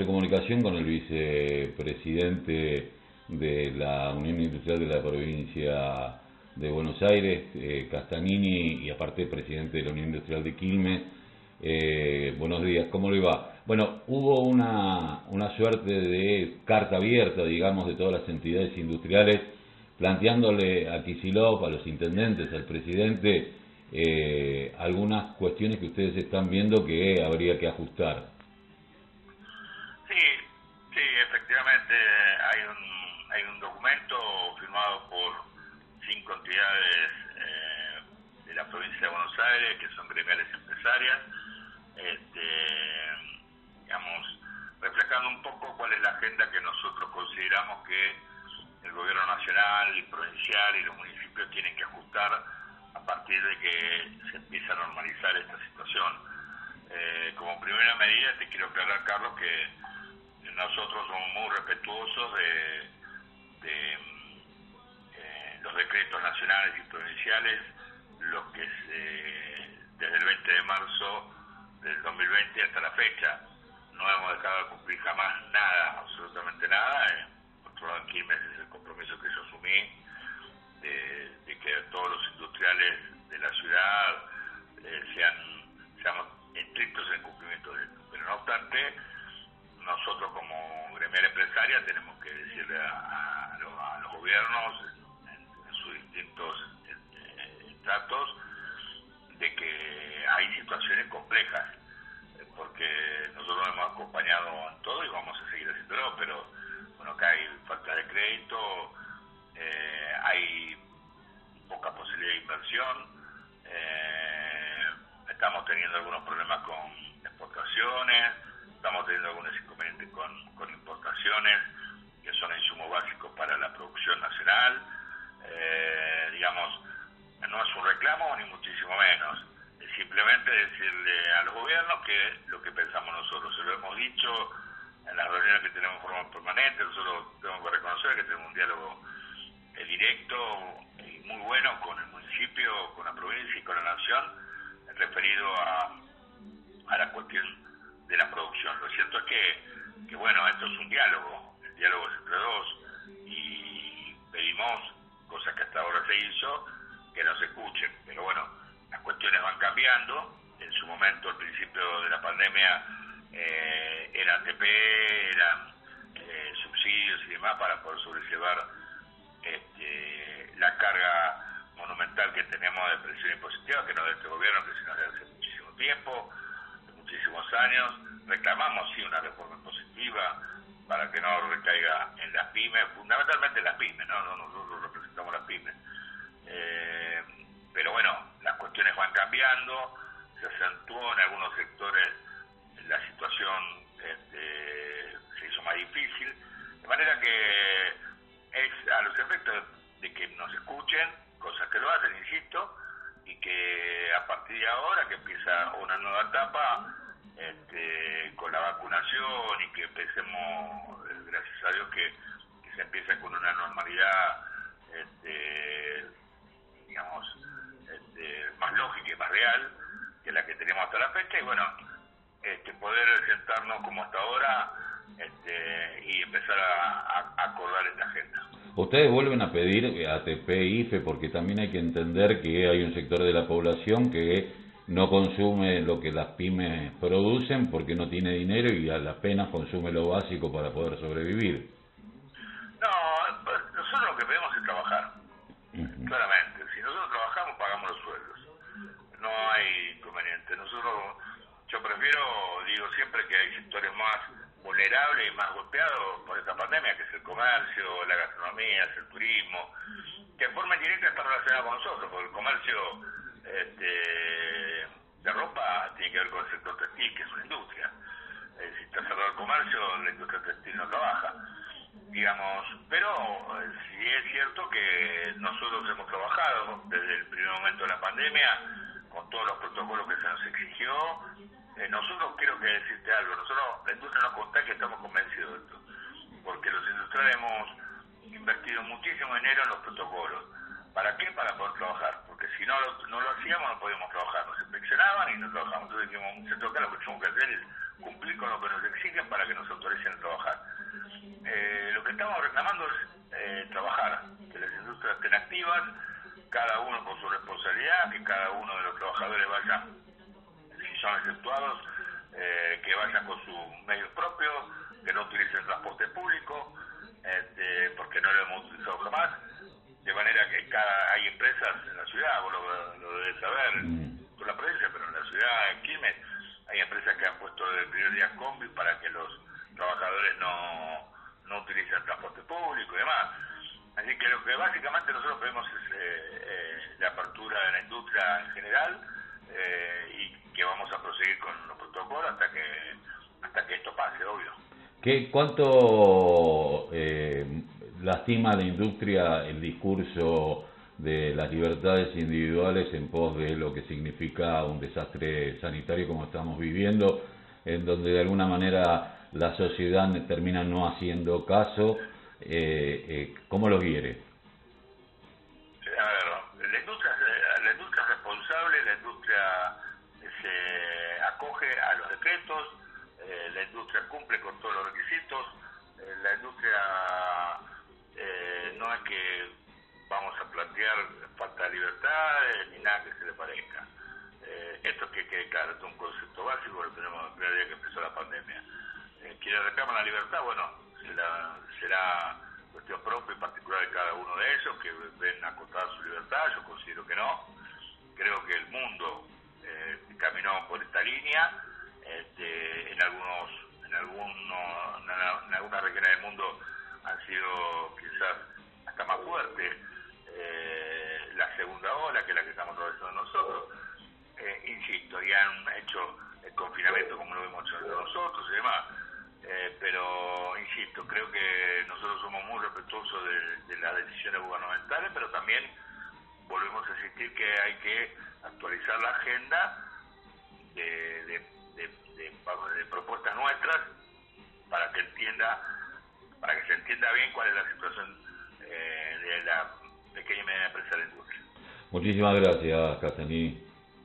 en comunicación con el vicepresidente de la Unión Industrial de la provincia de Buenos Aires, eh, Castanini, y aparte presidente de la Unión Industrial de Quilmes. Eh, buenos días, ¿cómo le va? Bueno, hubo una, una suerte de carta abierta, digamos, de todas las entidades industriales, planteándole a Kisilov, a los intendentes, al presidente, eh, algunas cuestiones que ustedes están viendo que habría que ajustar. Eh, de la provincia de Buenos Aires, que son gremiales empresarias, este, digamos, reflejando un poco cuál es la agenda que nosotros consideramos que el gobierno nacional y provincial y los municipios tienen que ajustar a partir de que se empieza a normalizar esta situación. Eh, como primera medida te quiero aclarar, Carlos, que nosotros somos muy respetuosos de, eh, los decretos nacionales y provinciales, los que desde el 20 de marzo del 2020 hasta la fecha no hemos dejado de cumplir jamás nada, absolutamente nada. Eh, en Quilmes es el compromiso que yo asumí de, que todos los industriales de la ciudad eh, sean, seamos estrictos en cumplimiento de esto. Pero no obstante, nosotros como gremial empresaria tenemos que decirle a, los, gobiernos distintos eh, tratos de que hay situaciones complejas, porque nosotros hemos acompañado en todo y vamos a seguir haciéndolo, pero bueno, que hay falta de crédito, eh, hay poca posibilidad de inversión, eh, estamos teniendo algunos problemas con exportaciones, estamos teniendo algunos inconvenientes con, importaciones, que son insumos básicos para la producción nacional. Simplemente decirle a los gobiernos que lo que pensamos nosotros, se lo hemos dicho en las reuniones que tenemos en forma permanente, nosotros tenemos que reconocer que tenemos un diálogo directo y muy bueno con el municipio, con la provincia y con la nación referido a, a la cuestión de la producción. Lo cierto es que, que, bueno, esto es un diálogo, el diálogo es entre dos y pedimos, cosas que hasta ahora se hizo, que nos escuchen. Pero bueno, cuestiones van cambiando. En su momento, al principio de la pandemia, eh, era ATP, eran eh, subsidios y demás para poder sobrellevar este, la carga monumental que tenemos de presión impositiva, que no de este gobierno, que sino de hace muchísimo tiempo, muchísimos años. Reclamamos, sí, una reforma impositiva para que no recaiga en las pymes, fundamentalmente en las pymes, ¿no? Nosotros representamos las pymes. Eh, cambiando, se acentuó en algunos sectores la situación este, se hizo más difícil, de manera que es a los efectos de que nos escuchen, cosas que lo hacen, insisto, y que a partir de ahora que empieza una nueva etapa este, con la vacunación y que empecemos, eh, gracias a Dios, que, se empiece con una normalidad, este, digamos, este, más lógica y más real que la que tenemos hasta la fecha, y bueno, este, poder sentarnos como hasta ahora este, y empezar a, acordar esta agenda. Ustedes vuelven a pedir ATP IFE porque también hay que entender que hay un sector de la población que no consume lo que las pymes producen porque no tiene dinero y a la pena consume lo básico para poder sobrevivir. No, nosotros lo que pedimos es trabajar, claramente. Yo prefiero, digo siempre que hay sectores más vulnerable y más golpeado por esta pandemia, que es el comercio, la gastronomía, el turismo, que en forma indirecta está relacionado con nosotros, porque el comercio este, de ropa tiene que ver con el sector textil, que es una industria. Eh, si está cerrado el comercio, la industria textil no trabaja. Digamos, pero eh, sí es cierto que nosotros hemos trabajado desde el primer momento de la pandemia con todos los protocolos que se nos exigió eh, nosotros quiero que decirte algo, nosotros, la industria nos consta que estamos convencidos de esto, porque los industriales hemos invertido muchísimo dinero en los protocolos. ¿Para qué? Para poder trabajar, porque si no lo, no lo hacíamos no podíamos trabajar, nos inspeccionaban y no trabajábamos. Entonces dijimos, se toca lo que tenemos que hacer es cumplir con lo que nos exigen para que nos autoricen a trabajar. Eh, lo que estamos reclamando es trabajar, que las industrias estén activas, cada uno con su responsabilidad, que cada uno de los trabajadores vaya, son exceptuados, que vayan con sus medios propios, que no utilicen transporte público, este, porque no lo hemos utilizado jamás, de manera que cada hay empresas en la ciudad, vos lo, debes saber, por la provincia, pero en la ciudad, en Quilmes, hay empresas que han puesto de prioridad combi para que los trabajadores no, no utilicen transporte público y demás. Así que lo que básicamente nosotros pedimos es eh, eh, la apertura de la industria en general eh, y que vamos a proseguir con los protocolos hasta que hasta que esto pase, obvio. ¿Qué, ¿Cuánto eh, lastima la industria el discurso de las libertades individuales en pos de lo que significa un desastre sanitario como estamos viviendo, en donde de alguna manera la sociedad termina no haciendo caso? Eh, eh, ¿Cómo lo quiere? Acoge a los decretos, eh, la industria cumple con todos los requisitos, eh, la industria eh, no es que vamos a plantear falta de libertad ni nada que se le parezca. esto es que quede claro, es un concepto básico, lo tenemos desde día que empezó la pandemia. quienes reclaman la libertad, bueno, será, será cuestión propia y particular de cada uno de ellos, que ven acotada su libertad, yo considero que no. Creo que el mundo caminó por esta línea este, en algunos, en algunos, en algunas regiones del mundo han sido quizás hasta más fuertes eh, la segunda ola que la que estamos atravesando nosotros. Eh, insisto, y han hecho el confinamiento como lo hemos hecho nosotros y demás. Eh, pero, insisto, creo que nosotros somos muy respetuosos de, las decisiones gubernamentales, pero también volvemos a insistir que hay que actualizar la agenda de de, propuestas nuestras para que entienda, para que se entienda bien cuál es la situación eh, de la pequeña y media empresa de la industria. Muchísimas gracias, Castaní.